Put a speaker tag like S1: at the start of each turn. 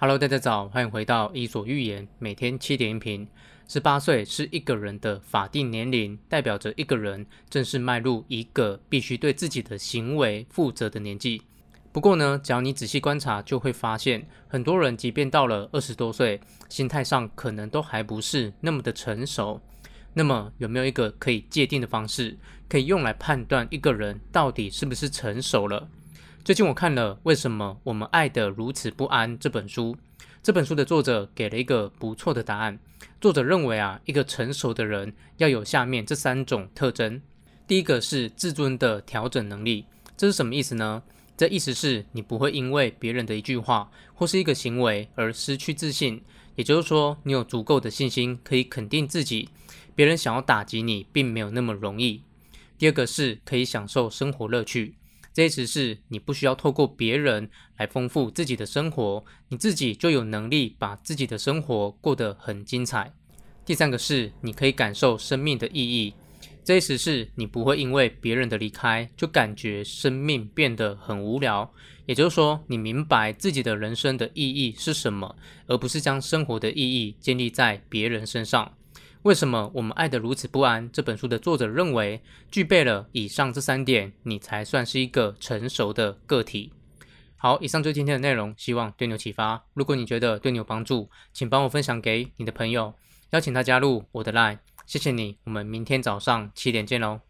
S1: Hello，大家早，欢迎回到伊索寓言，每天七点音频。十八岁是一个人的法定年龄，代表着一个人正式迈入一个必须对自己的行为负责的年纪。不过呢，只要你仔细观察，就会发现，很多人即便到了二十多岁，心态上可能都还不是那么的成熟。那么，有没有一个可以界定的方式，可以用来判断一个人到底是不是成熟了？最近我看了《为什么我们爱得如此不安》这本书，这本书的作者给了一个不错的答案。作者认为啊，一个成熟的人要有下面这三种特征。第一个是自尊的调整能力，这是什么意思呢？这意思是你不会因为别人的一句话或是一个行为而失去自信，也就是说，你有足够的信心可以肯定自己，别人想要打击你并没有那么容易。第二个是可以享受生活乐趣。这意思是你不需要透过别人来丰富自己的生活，你自己就有能力把自己的生活过得很精彩。第三个是你可以感受生命的意义，这意思是你不会因为别人的离开就感觉生命变得很无聊，也就是说你明白自己的人生的意义是什么，而不是将生活的意义建立在别人身上。为什么我们爱得如此不安？这本书的作者认为，具备了以上这三点，你才算是一个成熟的个体。好，以上就是今天的内容，希望对你有启发。如果你觉得对你有帮助，请帮我分享给你的朋友，邀请他加入我的 Line。谢谢你，我们明天早上七点见喽。